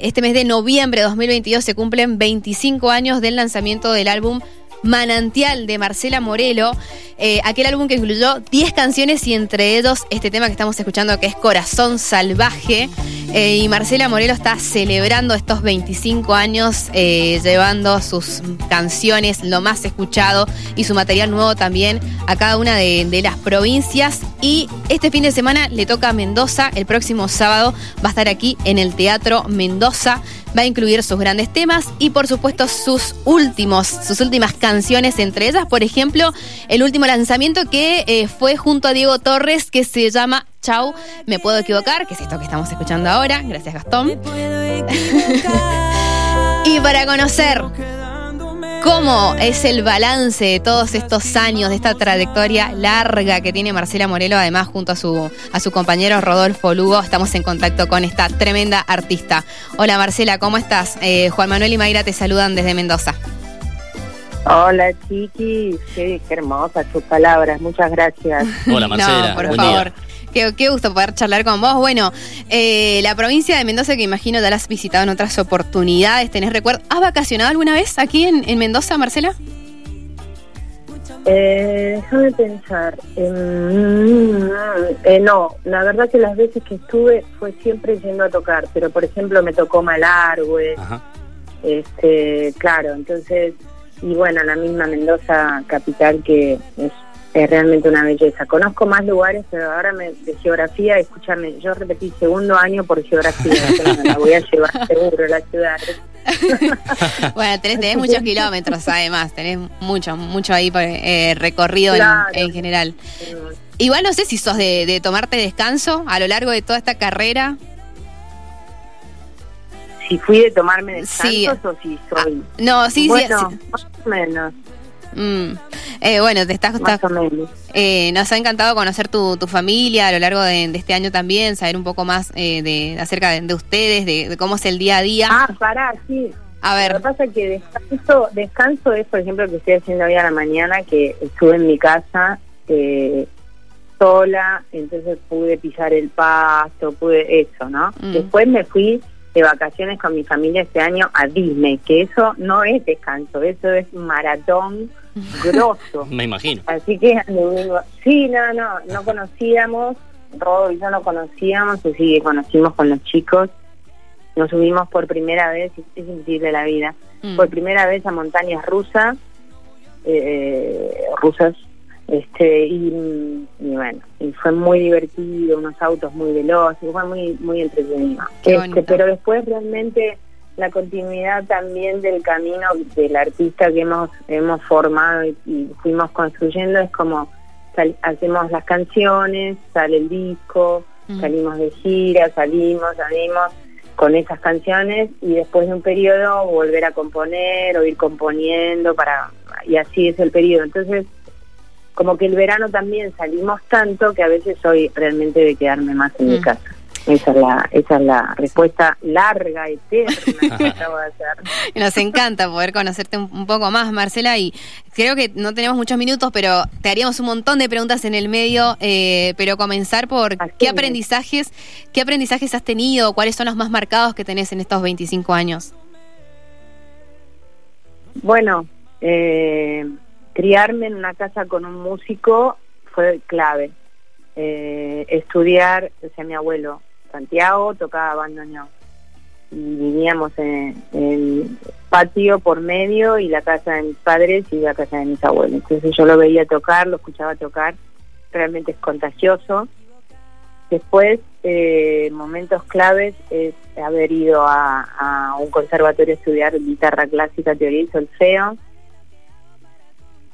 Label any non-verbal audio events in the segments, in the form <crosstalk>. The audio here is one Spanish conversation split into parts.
Este mes de noviembre de 2022 se cumplen 25 años del lanzamiento del álbum Manantial de Marcela Morelo, eh, aquel álbum que incluyó 10 canciones y entre ellos este tema que estamos escuchando que es Corazón Salvaje. Eh, y Marcela Morelo está celebrando estos 25 años, eh, llevando sus canciones, lo más escuchado y su material nuevo también a cada una de, de las provincias. Y este fin de semana le toca a Mendoza, el próximo sábado va a estar aquí en el Teatro Mendoza va a incluir sus grandes temas y por supuesto sus últimos, sus últimas canciones, entre ellas, por ejemplo, el último lanzamiento que eh, fue junto a Diego Torres, que se llama Chau, me puedo equivocar, que es esto que estamos escuchando ahora. Gracias, Gastón. <laughs> y para conocer cómo es el balance de todos estos años, de esta trayectoria larga que tiene Marcela Morelo, además junto a su, a su compañero Rodolfo Lugo, estamos en contacto con esta tremenda artista. Hola Marcela, ¿cómo estás? Eh, Juan Manuel y Mayra te saludan desde Mendoza. Hola Chiqui, qué, qué hermosas tus palabras, muchas gracias. Hola Marcela, No, por buen favor. día. Qué, qué gusto poder charlar con vos. Bueno, eh, la provincia de Mendoza, que imagino ya la has visitado en otras oportunidades, tenés recuerdo. ¿Has vacacionado alguna vez aquí en, en Mendoza, Marcela? Eh, déjame pensar. Mm, eh, no, la verdad que las veces que estuve fue siempre yendo a tocar, pero por ejemplo me tocó Malargüe, Ajá. este, claro, entonces, y bueno, la misma Mendoza capital que es, es realmente una belleza. Conozco más lugares, pero ahora me, de geografía, escúchame, yo repetí segundo año por geografía, me la voy a llevar <laughs> seguro la ciudad. <laughs> Bueno, tenés, tenés muchos kilómetros además, tenés mucho, mucho ahí eh, recorrido en- Claro. en, general. Igual no sé si sos de, de tomarte descanso a lo largo de toda esta carrera. Si fui de tomarme Sí. descansos o si soy... No, sí, sí, bueno, sí. más o menos, Mm. Eh, bueno, te estás, más estás- o menos. eh, nos ha encantado conocer tu, tu familia a lo largo de, de este año también, saber un poco más eh, de acerca de, de ustedes, de, de cómo es el día a día. Ah, pará, sí. a Lo ver, que pasa es que descanso, descanso es, por ejemplo, lo que estoy haciendo hoy a la mañana, que estuve en mi casa eh, sola, entonces pude pisar el pasto, pude eso, ¿no? Mm. Después me fui de vacaciones con mi familia este año a Disney, que eso no es descanso, eso es maratón grosso. Me imagino. Así que anduvimos- sí, no, no, no conocíamos, Rodo y yo no conocíamos, así que conocimos con los chicos, nos subimos por primera vez, es, es increíble la vida, Mm. por primera vez a montañas rusas, eh, rusas, este y, y bueno, y fue muy divertido, unos autos muy veloces, fue muy muy entretenido. Este, pero después realmente la continuidad también del camino del artista que hemos hemos formado y, y fuimos construyendo es como sal- hacemos las canciones, sale el disco, Mm. salimos de gira, salimos, salimos con esas canciones y después de un periodo volver a componer o ir componiendo para y así es el periodo. Entonces, como que el verano también salimos tanto que a veces soy realmente de quedarme más en mi Mm. casa. Esa es la esa es la respuesta larga, eterna que <laughs> acabo de hacer. Nos encanta poder conocerte un, un poco más, Marcela, y creo que no tenemos muchos minutos, pero te haríamos un montón de preguntas en el medio, eh, pero comenzar por Así qué es. aprendizajes, qué aprendizajes has tenido, cuáles son los más marcados que tenés en estos 25 años. Bueno, eh, criarme en una casa con un músico fue clave. Eh, estudiar, o sea, mi abuelo Santiago tocaba bandoneón y vivíamos en, en patio por medio y la casa de mis padres y la casa de mis abuelos. Entonces yo lo veía tocar, lo escuchaba tocar, realmente es contagioso. Después, eh, momentos claves es haber ido a, a un conservatorio a estudiar guitarra clásica, teoría y solfeo.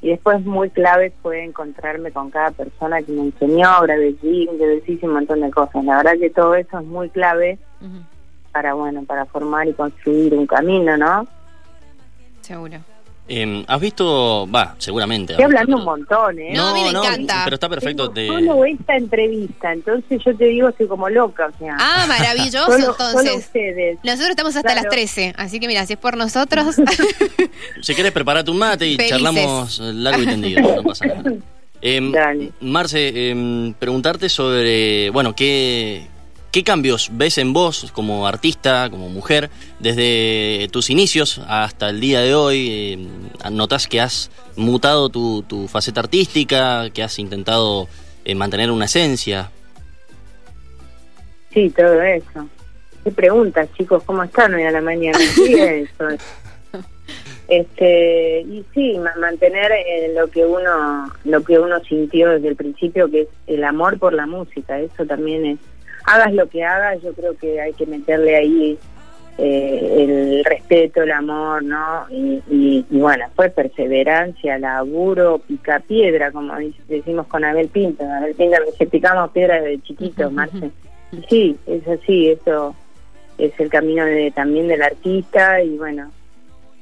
Y después muy clave fue encontrarme con cada persona que me enseñó, grabé jingles, hice un montón de cosas. La verdad que todo eso es muy clave para, bueno, para formar y construir un camino, ¿no? seguro. Eh, ¿Has visto, va, seguramente. Estoy hablando un montón, ¿eh? No, a mí me encanta. Pero está perfecto. Tengo De... solo esta entrevista, entonces yo te digo, estoy como loca, o sea. Ah, maravilloso, <laughs> solo, solo entonces. ustedes. Nosotros estamos hasta Claro. las 13, así que mira, si es por nosotros, <laughs> Si quieres, prepara tu mate y Felices. charlamos largo y tendido. No pasa nada. <laughs> Dale. Marce, em, preguntarte sobre, bueno, qué, ¿qué cambios ves en vos como artista, como mujer, desde tus inicios hasta el día de hoy? Eh, ¿Notas que has mutado tu, tu, faceta artística, que has intentado eh, mantener una esencia? Sí, todo eso. ¿Qué preguntas, chicos? ¿Cómo están hoy a la mañana? <laughs> Sí, eso. Este, y sí, mantener eh, lo que uno lo que uno sintió desde el principio, que es el amor por la música. Eso también es, hagas lo que hagas, yo creo que hay que meterle ahí eh, el respeto, el amor, ¿no? Y, y, bueno, fue perseverancia, laburo, pica piedra, como decimos con Abel Pinto. Abel Pinto dice, picamos piedra desde chiquito, Marce. sí, es así, eso es el camino de, también del artista y bueno,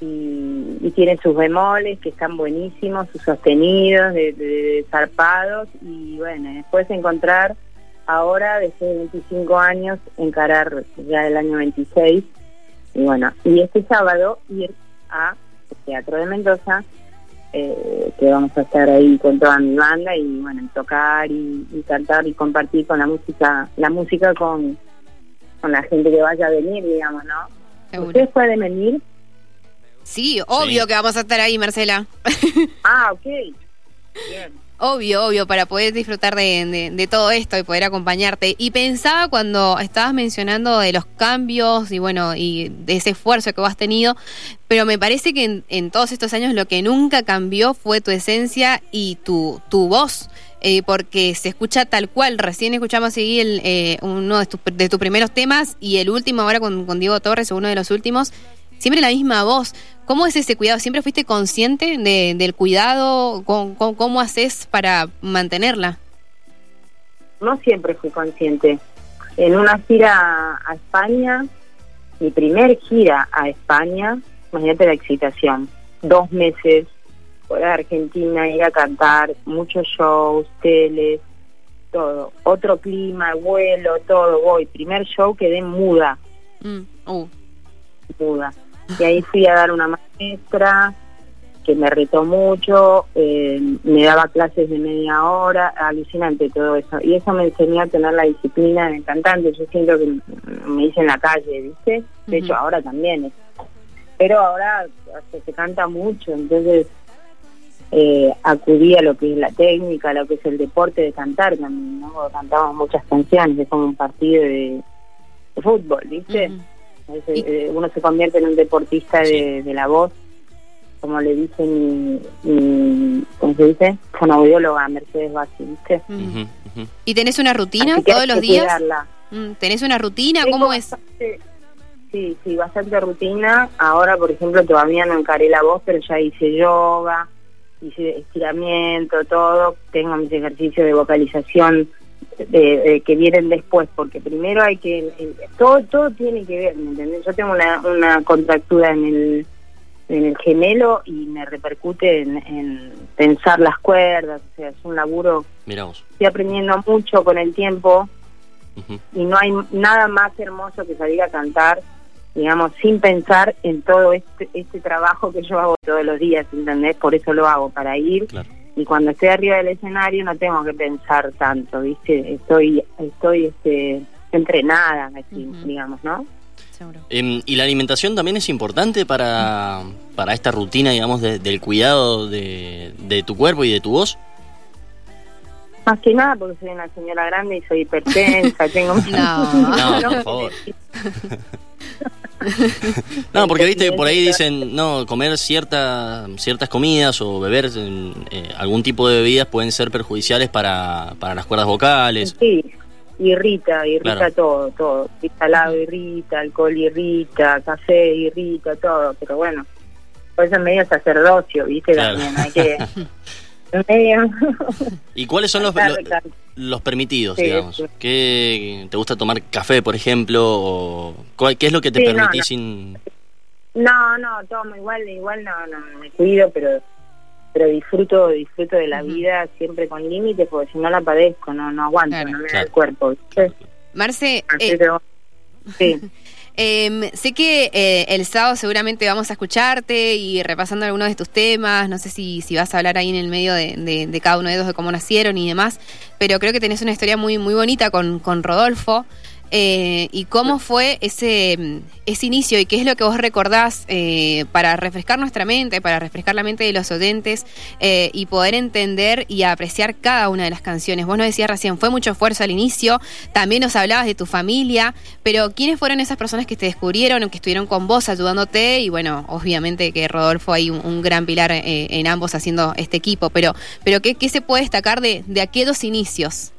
y, tiene sus bemoles que están buenísimos, sus sostenidos, de, zarpados y bueno, después encontrar ahora, después de 25 años, encarar ya el año 26 y bueno, y este sábado ir a Teatro de Mendoza, eh, que vamos a estar ahí con toda mi banda y bueno, tocar y, cantar y compartir con la música, la música con, con la gente que vaya a venir, digamos, ¿no? Ustedes pueden venir Sí, obvio que vamos a estar ahí, Marcela. <laughs> Ah, ok. Bien. Obvio, obvio, para poder disfrutar de, todo esto y poder acompañarte. Y pensaba cuando estabas mencionando de los cambios y bueno, y de ese esfuerzo que vos has tenido, pero me parece que en, todos estos años lo que nunca cambió fue tu esencia y tu, tu voz. Eh, porque se escucha tal cual. Recién escuchamos seguir el, eh, uno de, de, tus primeros temas y el último ahora con, con Diego Torres, uno de los últimos siempre la misma voz. ¿Cómo es ese cuidado? ¿Siempre fuiste consciente de, del cuidado? ¿Cómo, cómo, haces para mantenerla? No siempre fui consciente. En una gira a España, mi primer gira a España, imagínate la excitación, dos meses por Argentina, ir a cantar, muchos shows, teles, todo, otro clima, vuelo, todo, voy, primer show quedé muda. Mm, uh. Muda y ahí fui a dar una maestra que me retó mucho, eh, me daba clases de media hora, alucinante todo eso. Y eso me enseñó a tener la disciplina del cantante. Yo siento que me hice en la calle, ¿viste? De hecho, ahora también. Pero ahora se, canta mucho, entonces eh, acudí a lo que es la técnica, a lo que es el deporte de cantar también, ¿no? Cantamos muchas canciones, es como un partido de, fútbol, ¿viste? Eh, uno se convierte en un deportista de, la voz, como le dice mi, ¿cómo se dice? Fonoaudióloga Mercedes Bassi, ¿viste? ¿Y tenés una rutina todos los días? Mm, ¿Tenés una rutina? ¿Cómo es? sí, sí, bastante rutina. Ahora, por ejemplo, todavía no encaré la voz, pero ya hice yoga, hice estiramiento, todo. Tengo mis ejercicios de vocalización que vienen después, porque primero hay que, todo todo tiene que ver, ¿me entendés? Yo tengo una, una contractura en el, en el gemelo y me repercute en, pensar las cuerdas, o sea, es un laburo, Miramos. estoy aprendiendo mucho con el tiempo y no hay nada más hermoso que salir a cantar, digamos, sin pensar en todo este, este trabajo que yo hago todos los días, ¿entendés? Por eso lo hago, para ir y cuando estoy arriba del escenario no tengo que pensar tanto, ¿viste? Estoy estoy este entrenada, digamos, ¿no? Em, ¿Y la alimentación también es importante para, para esta rutina, digamos, del cuidado de, de tu cuerpo y de tu voz? Más que nada porque soy una señora grande y soy hipertensa, <laughs> tengo... No, no, por favor. no, porque viste, por ahí dicen, no, comer cierta, ciertas comidas o beber eh, algún tipo de bebidas pueden ser perjudiciales para, para las cuerdas vocales. Sí, irrita, irrita todo, todo. Salado irrita, alcohol irrita, café irrita, todo. Pero bueno, por eso es medio sacerdocio, viste, también hay que... <laughs> <laughs> ¿Y cuáles son los, los, permitidos, digamos? ¿Qué, ¿Te gusta tomar café, por ejemplo? O, ¿Qué es lo que te permitís no, sin...? No, no, tomo igual, igual no, no, me cuido, pero pero disfruto disfruto de la vida siempre con límites, porque si no la padezco, no no aguanto, no me da el cuerpo. Marce, eh, sí. <laughs> Eh, sé que eh, el sábado seguramente vamos a escucharte y repasando algunos de tus temas, no sé si, si vas a hablar ahí en el medio de, cada uno de ellos, de cómo nacieron y demás, pero creo que tenés una historia muy, muy bonita con, con Rodolfo. Eh, y cómo fue ese, ese inicio y qué es lo que vos recordás eh, para refrescar nuestra mente, para refrescar la mente de los oyentes eh, y poder entender y apreciar cada una de las canciones. Vos nos decías recién, fue mucho esfuerzo al inicio, también nos hablabas de tu familia, pero ¿quiénes fueron esas personas que te descubrieron o que estuvieron con vos ayudándote? Y bueno, obviamente que Rodolfo hay un, gran pilar en ambos haciendo este equipo, pero, pero ¿qué, qué se puede destacar de, de aquellos inicios?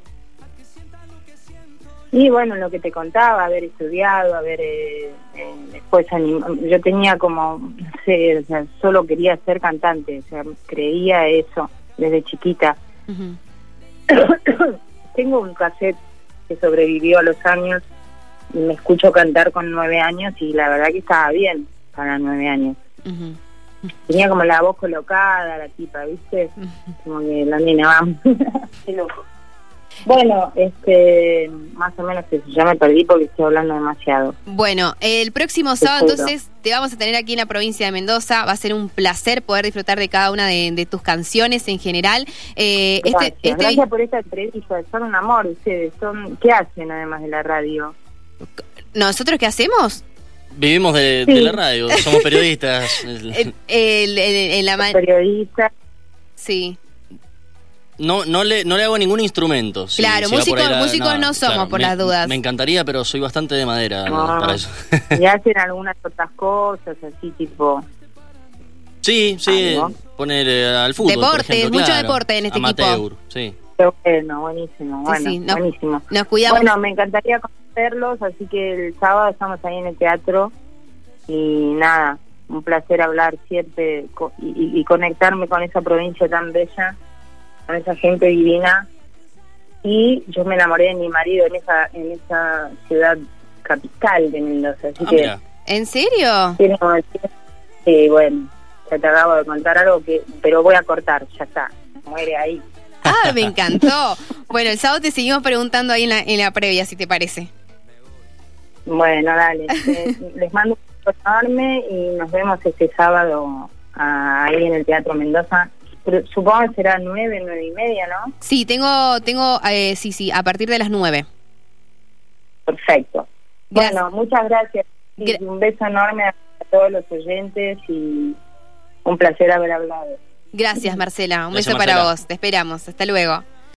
Y bueno, lo que te contaba, haber estudiado, haber eh, eh, después yo tenía como, no sé, o sea, solo quería ser cantante, o sea, creía eso desde chiquita. <coughs> Tengo un cassette que sobrevivió a los años y me escucho cantar con nueve años y la verdad que estaba bien para nueve años. Tenía como la voz colocada, la tipa, ¿viste? Como que la nena, vamos. Qué loco. Bueno, este, más o menos eso, ya me perdí porque estoy hablando demasiado. Bueno, el próximo sábado entonces te vamos a tener aquí en la provincia de Mendoza. Va a ser un placer poder disfrutar de cada una de, tus canciones en general. Eh, este, gracias. Este, gracias por esta entrevista. Son un amor ustedes. Son, ¿Qué hacen además de la radio? ¿Nosotros qué hacemos? Vivimos de, la radio, somos periodistas. <laughs> el, la periodistas. Sí. No, no le, no le hago ningún instrumento. claro, músicos, músicos no, somos, por las dudas. Me encantaría, pero soy bastante de madera para eso. y hacen algunas otras cosas, así tipo... Sí, sí, poner eh, al fútbol, Deporte, mucho deporte en este Amateur, sí. bueno, buenísimo, bueno, buenísimo. Nos cuidamos. Bueno, me encantaría conocerlos, así que el sábado estamos ahí en el teatro y nada, un placer hablar siempre y conectarme con esa provincia tan bella con esa gente divina y yo me enamoré de mi marido en esa en esa ciudad capital de Mendoza así ah, que ¿En serio? Sí, bueno, ya te acabo de contar algo que pero voy a cortar, ya está, muere ahí. Ah, me encantó. bueno, el sábado te seguimos preguntando ahí en la, en la previa, si te parece. Bueno, dale. <laughs> les, mando un enorme y nos vemos este sábado ah, ahí en el Teatro Mendoza supongo que será nueve, nueve y media, ¿no? Sí, tengo, tengo, eh, sí, sí, a partir de las nueve. Perfecto. Bueno, muchas gracias. un beso enorme a todos los oyentes y un placer haber hablado. Gracias, Marcela. Un beso para vos. Te esperamos. Hasta luego.